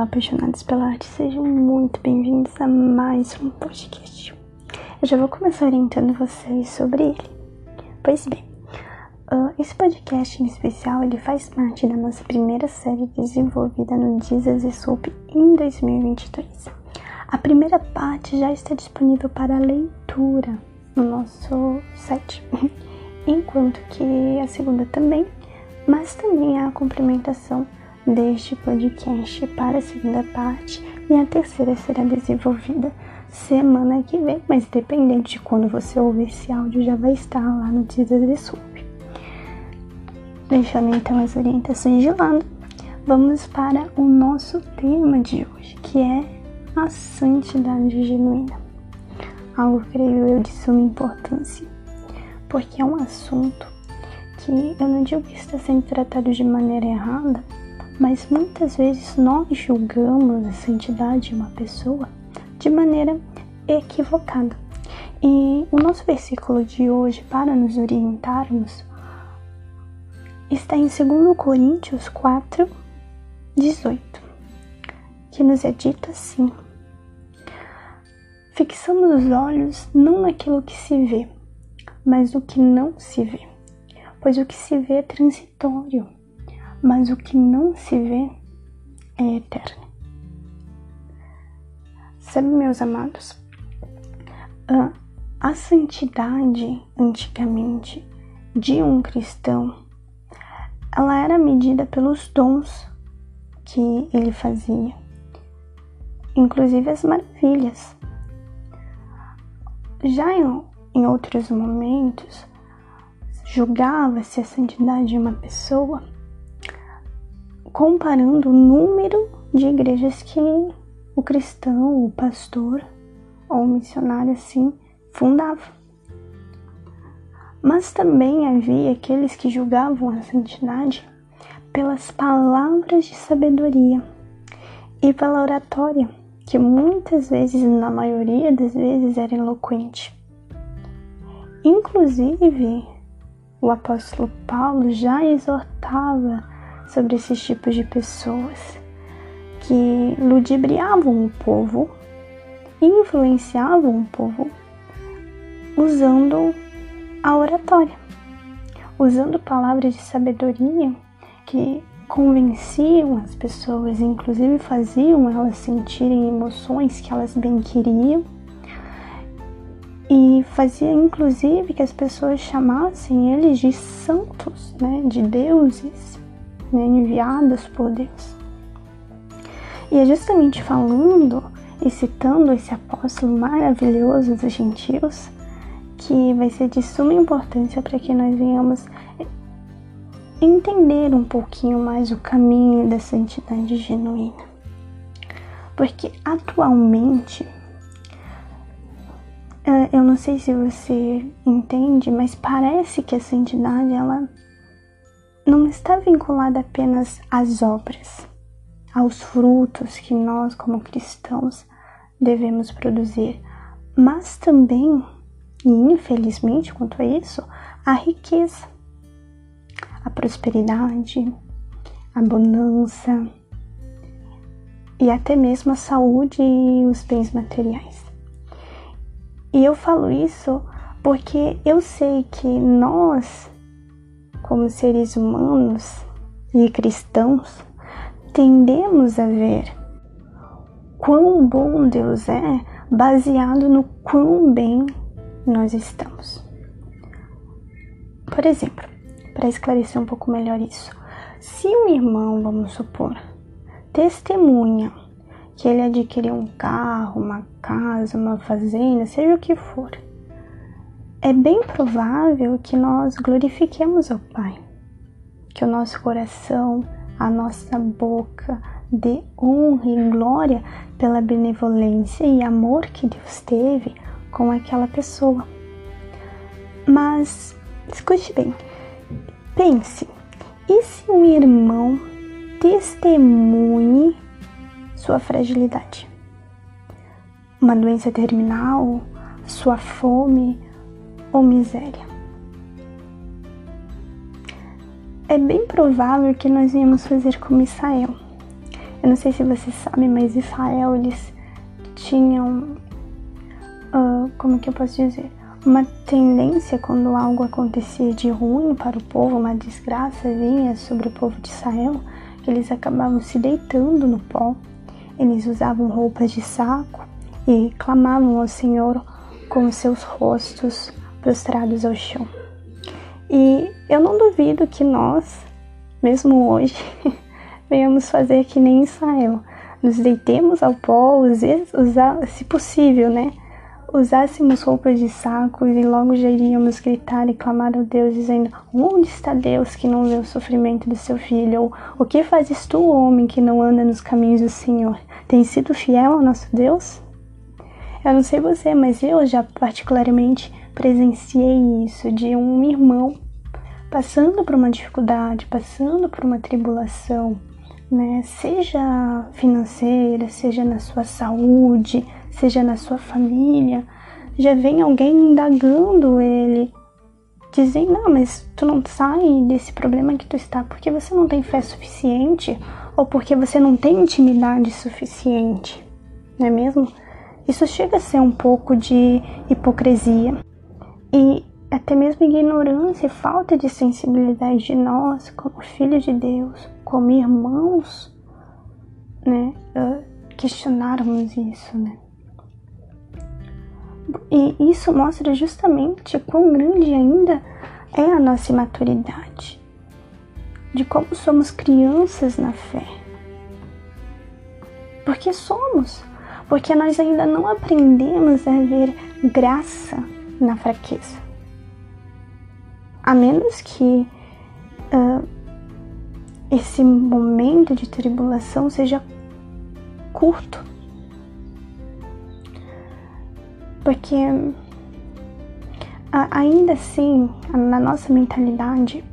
Olá, apaixonados pela arte, sejam muito bem-vindos a mais um podcast. Eu já vou começar orientando vocês sobre ele. Pois bem, uh, esse podcast em especial ele faz parte da nossa primeira série desenvolvida no Jesus e Soup em 2022. A primeira parte já está disponível para leitura no nosso site, enquanto que a segunda também, mas também a complementação deste podcast para a segunda parte e a terceira será desenvolvida semana que vem, mas dependente de quando você ouvir esse áudio já vai estar lá no Teaser de Sub. Deixando então as orientações de lado, vamos para o nosso tema de hoje, que é a santidade genuína. Algo, creio eu, de suma importância, porque é um assunto que eu não digo que está sendo tratado de maneira errada, mas muitas vezes nós julgamos a santidade de uma pessoa de maneira equivocada. E o nosso versículo de hoje, para nos orientarmos, está em 2 Coríntios 4, 18, que nos é dito assim: Fixamos os olhos não naquilo que se vê, mas no que não se vê, pois o que se vê é transitório mas o que não se vê é eterno. Sabe, meus amados, a santidade antigamente de um cristão, ela era medida pelos dons que ele fazia, inclusive as maravilhas. Já em, em outros momentos, julgava-se a santidade de uma pessoa comparando o número de igrejas que o cristão, o pastor ou o missionário assim fundava. Mas também havia aqueles que julgavam a santidade pelas palavras de sabedoria e pela oratória, que muitas vezes, na maioria das vezes, era eloquente. Inclusive, o apóstolo Paulo já exortava sobre esses tipos de pessoas que ludibriavam o povo, influenciavam o povo usando a oratória, usando palavras de sabedoria que convenciam as pessoas, inclusive faziam elas sentirem emoções que elas bem queriam. E fazia inclusive que as pessoas chamassem eles de santos, né, de deuses né, enviadas por Deus. E é justamente falando e citando esse apóstolo maravilhoso dos gentios que vai ser de suma importância para que nós venhamos entender um pouquinho mais o caminho da santidade genuína. Porque atualmente, eh, eu não sei se você entende, mas parece que a santidade ela não está vinculada apenas às obras, aos frutos que nós, como cristãos, devemos produzir, mas também, e infelizmente quanto a isso, a riqueza, a prosperidade, a bonança e até mesmo a saúde e os bens materiais. E eu falo isso porque eu sei que nós como seres humanos e cristãos, tendemos a ver quão bom Deus é baseado no quão bem nós estamos. Por exemplo, para esclarecer um pouco melhor isso, se um irmão, vamos supor, testemunha que ele adquiriu um carro, uma casa, uma fazenda, seja o que for, é bem provável que nós glorifiquemos ao Pai, que o nosso coração, a nossa boca dê honra e glória pela benevolência e amor que Deus teve com aquela pessoa. Mas escute bem, pense, e se um irmão testemunhe sua fragilidade? Uma doença terminal, sua fome, ou miséria. É bem provável que nós íamos fazer como Israel Eu não sei se você sabe, mas Israel eles tinham, uh, como que eu posso dizer, uma tendência quando algo acontecia de ruim para o povo, uma desgraça vinha sobre o povo de Israel, eles acabavam se deitando no pó. Eles usavam roupas de saco e clamavam ao Senhor com seus rostos prostrados ao chão. E eu não duvido que nós, mesmo hoje, venhamos fazer que nem Israel. Nos deitemos ao pó, usar, se possível, né? Usássemos roupas de saco e logo já iríamos gritar e clamar a Deus, dizendo: Onde está Deus que não vê o sofrimento do seu filho? Ou o que fazes tu, homem, que não anda nos caminhos do Senhor? Tem sido fiel ao nosso Deus? Eu não sei você, mas eu já particularmente presenciei isso de um irmão passando por uma dificuldade, passando por uma tribulação, né? Seja financeira, seja na sua saúde, seja na sua família, já vem alguém indagando ele, dizendo: Não, mas tu não sai desse problema que tu está porque você não tem fé suficiente ou porque você não tem intimidade suficiente, não é mesmo? Isso chega a ser um pouco de hipocrisia e até mesmo ignorância e falta de sensibilidade de nós, como filhos de Deus, como irmãos, né? questionarmos isso, né? E isso mostra justamente quão grande ainda é a nossa imaturidade, de como somos crianças na fé. Porque somos, porque nós ainda não aprendemos a ver graça na fraqueza. A menos que uh, esse momento de tribulação seja curto. Porque ainda assim, na nossa mentalidade,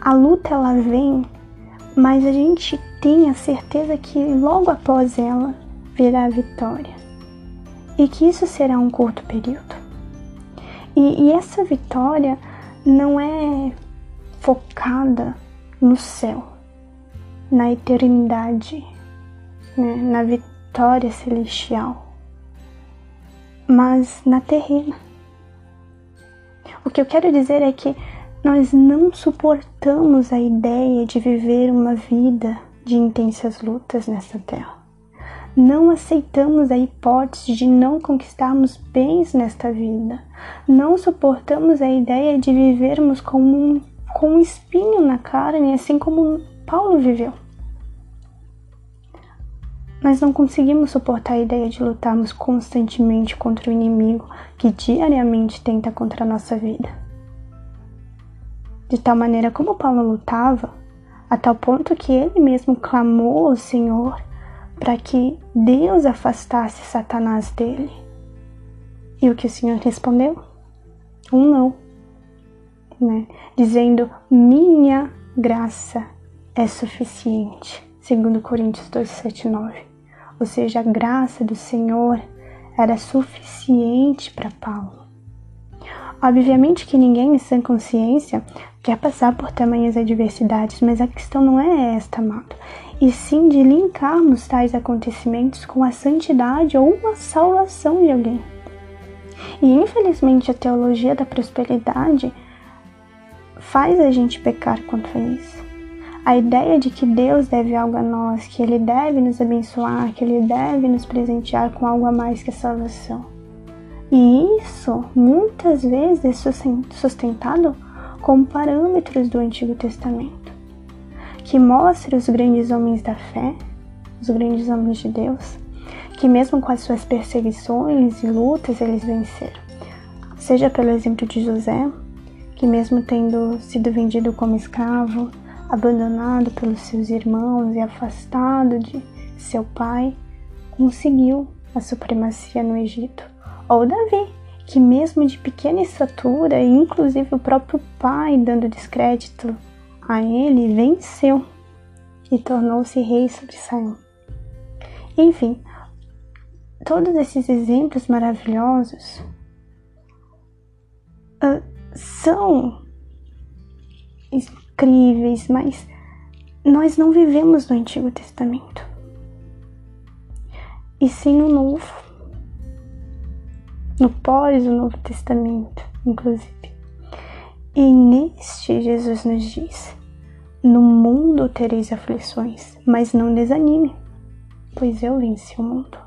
a luta ela vem, mas a gente tem a certeza que logo após ela virá a vitória. E que isso será um curto período. E, e essa vitória não é focada no céu, na eternidade, né, na vitória celestial, mas na terrena. O que eu quero dizer é que nós não suportamos a ideia de viver uma vida de intensas lutas nessa terra. Não aceitamos a hipótese de não conquistarmos bens nesta vida. Não suportamos a ideia de vivermos com um, com um espinho na carne, assim como Paulo viveu. Nós não conseguimos suportar a ideia de lutarmos constantemente contra o inimigo que diariamente tenta contra a nossa vida. De tal maneira como Paulo lutava, a tal ponto que ele mesmo clamou ao Senhor para que Deus afastasse Satanás dele. E o que o Senhor respondeu? Um não, né? Dizendo: Minha graça é suficiente. Segundo Coríntios 2, 7, 9. Ou seja, a graça do Senhor era suficiente para Paulo. Obviamente que ninguém em sã consciência quer passar por tamanhas adversidades, mas a questão não é esta, amado e sim de linkarmos tais acontecimentos com a santidade ou a salvação de alguém. E infelizmente a teologia da prosperidade faz a gente pecar contra isso. A ideia de que Deus deve algo a nós, que Ele deve nos abençoar, que Ele deve nos presentear com algo a mais que a salvação. E isso muitas vezes é sustentado com parâmetros do Antigo Testamento que mostre os grandes homens da fé, os grandes homens de Deus, que mesmo com as suas perseguições e lutas eles venceram. Seja pelo exemplo de José, que mesmo tendo sido vendido como escravo, abandonado pelos seus irmãos e afastado de seu pai, conseguiu a supremacia no Egito. Ou Davi, que mesmo de pequena estatura, e inclusive o próprio pai dando descrédito a ele venceu e tornou-se rei sobre Israel. Enfim, todos esses exemplos maravilhosos uh, são incríveis, mas nós não vivemos no Antigo Testamento, e sim no Novo, no pós o Novo Testamento, inclusive. E neste Jesus nos diz: No mundo tereis aflições, mas não desanime, pois eu venci o mundo.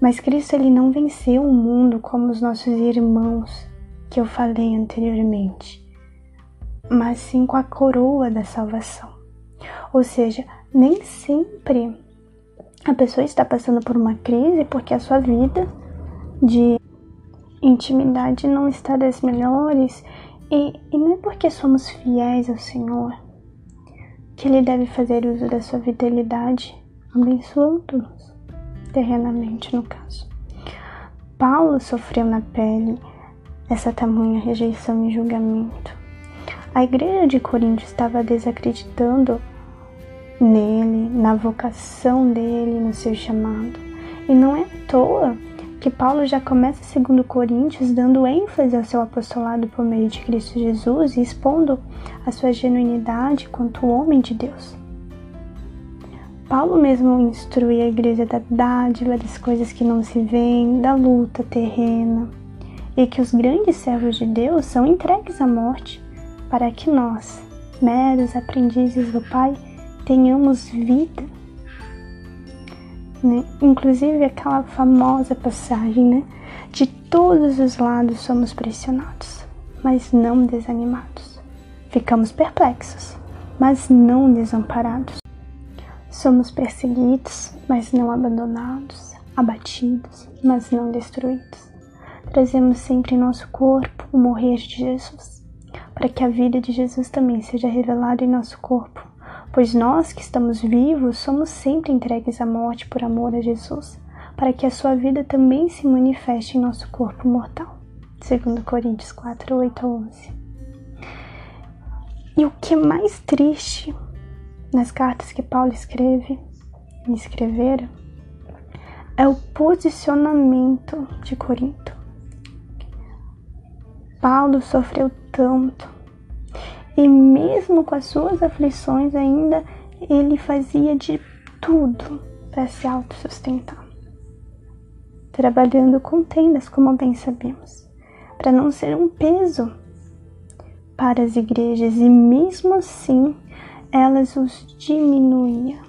Mas Cristo ele não venceu o mundo como os nossos irmãos que eu falei anteriormente, mas sim com a coroa da salvação. Ou seja, nem sempre a pessoa está passando por uma crise porque a sua vida de intimidade não está das melhores e, e não é porque somos fiéis ao Senhor que Ele deve fazer uso da sua fidelidade, abençoando-nos, terrenamente no caso. Paulo sofreu na pele essa tamanha rejeição e julgamento. A igreja de Corinto estava desacreditando nele, na vocação dele, no seu chamado. E não é à toa que Paulo já começa segundo Coríntios dando ênfase ao seu apostolado por meio de Cristo Jesus e expondo a sua genuinidade quanto homem de Deus. Paulo mesmo instrui a igreja da dádiva, das coisas que não se veem, da luta terrena, e que os grandes servos de Deus são entregues à morte, para que nós, meros aprendizes do Pai, tenhamos vida. Né? Inclusive aquela famosa passagem, né? De todos os lados somos pressionados, mas não desanimados. Ficamos perplexos, mas não desamparados. Somos perseguidos, mas não abandonados, abatidos, mas não destruídos. Trazemos sempre em nosso corpo o morrer de Jesus, para que a vida de Jesus também seja revelada em nosso corpo pois nós que estamos vivos somos sempre entregues à morte por amor a Jesus, para que a sua vida também se manifeste em nosso corpo mortal. 2 Coríntios 4, 8 a 11. E o que é mais triste nas cartas que Paulo escreve e é o posicionamento de Corinto. Paulo sofreu tanto e mesmo com as suas aflições, ainda ele fazia de tudo para se autossustentar. Trabalhando com tendas, como bem sabemos, para não ser um peso para as igrejas, e mesmo assim elas os diminuía,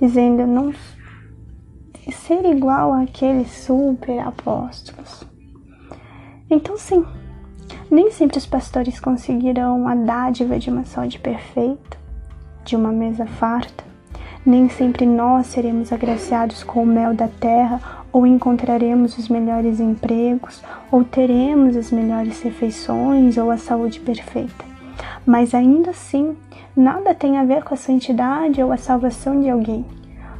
dizendo não ser igual àqueles super apóstolos. Então, sim, nem sempre os pastores conseguirão a dádiva de uma saúde perfeita, de uma mesa farta. Nem sempre nós seremos agraciados com o mel da terra, ou encontraremos os melhores empregos, ou teremos as melhores refeições, ou a saúde perfeita. Mas ainda assim, nada tem a ver com a santidade ou a salvação de alguém,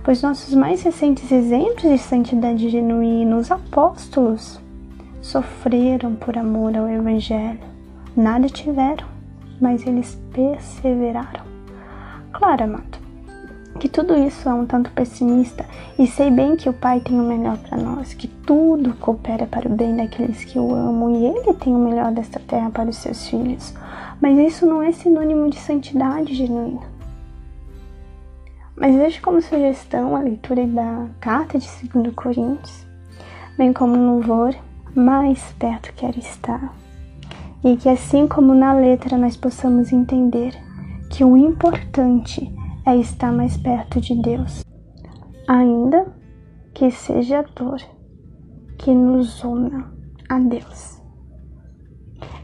pois nossos mais recentes exemplos de santidade genuína, os apóstolos, sofreram por amor ao Evangelho. Nada tiveram, mas eles perseveraram. Claro, amado, que tudo isso é um tanto pessimista e sei bem que o Pai tem o melhor para nós, que tudo coopera para o bem daqueles que o amam e Ele tem o melhor desta terra para os seus filhos. Mas isso não é sinônimo de santidade genuína. Mas vejo como sugestão a leitura da carta de 2 Coríntios, bem como um louvor mais perto quero estar. E que assim como na letra nós possamos entender que o importante é estar mais perto de Deus, ainda que seja a dor que nos una a Deus.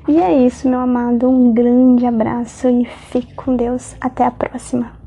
E é isso, meu amado. Um grande abraço e fique com Deus. Até a próxima.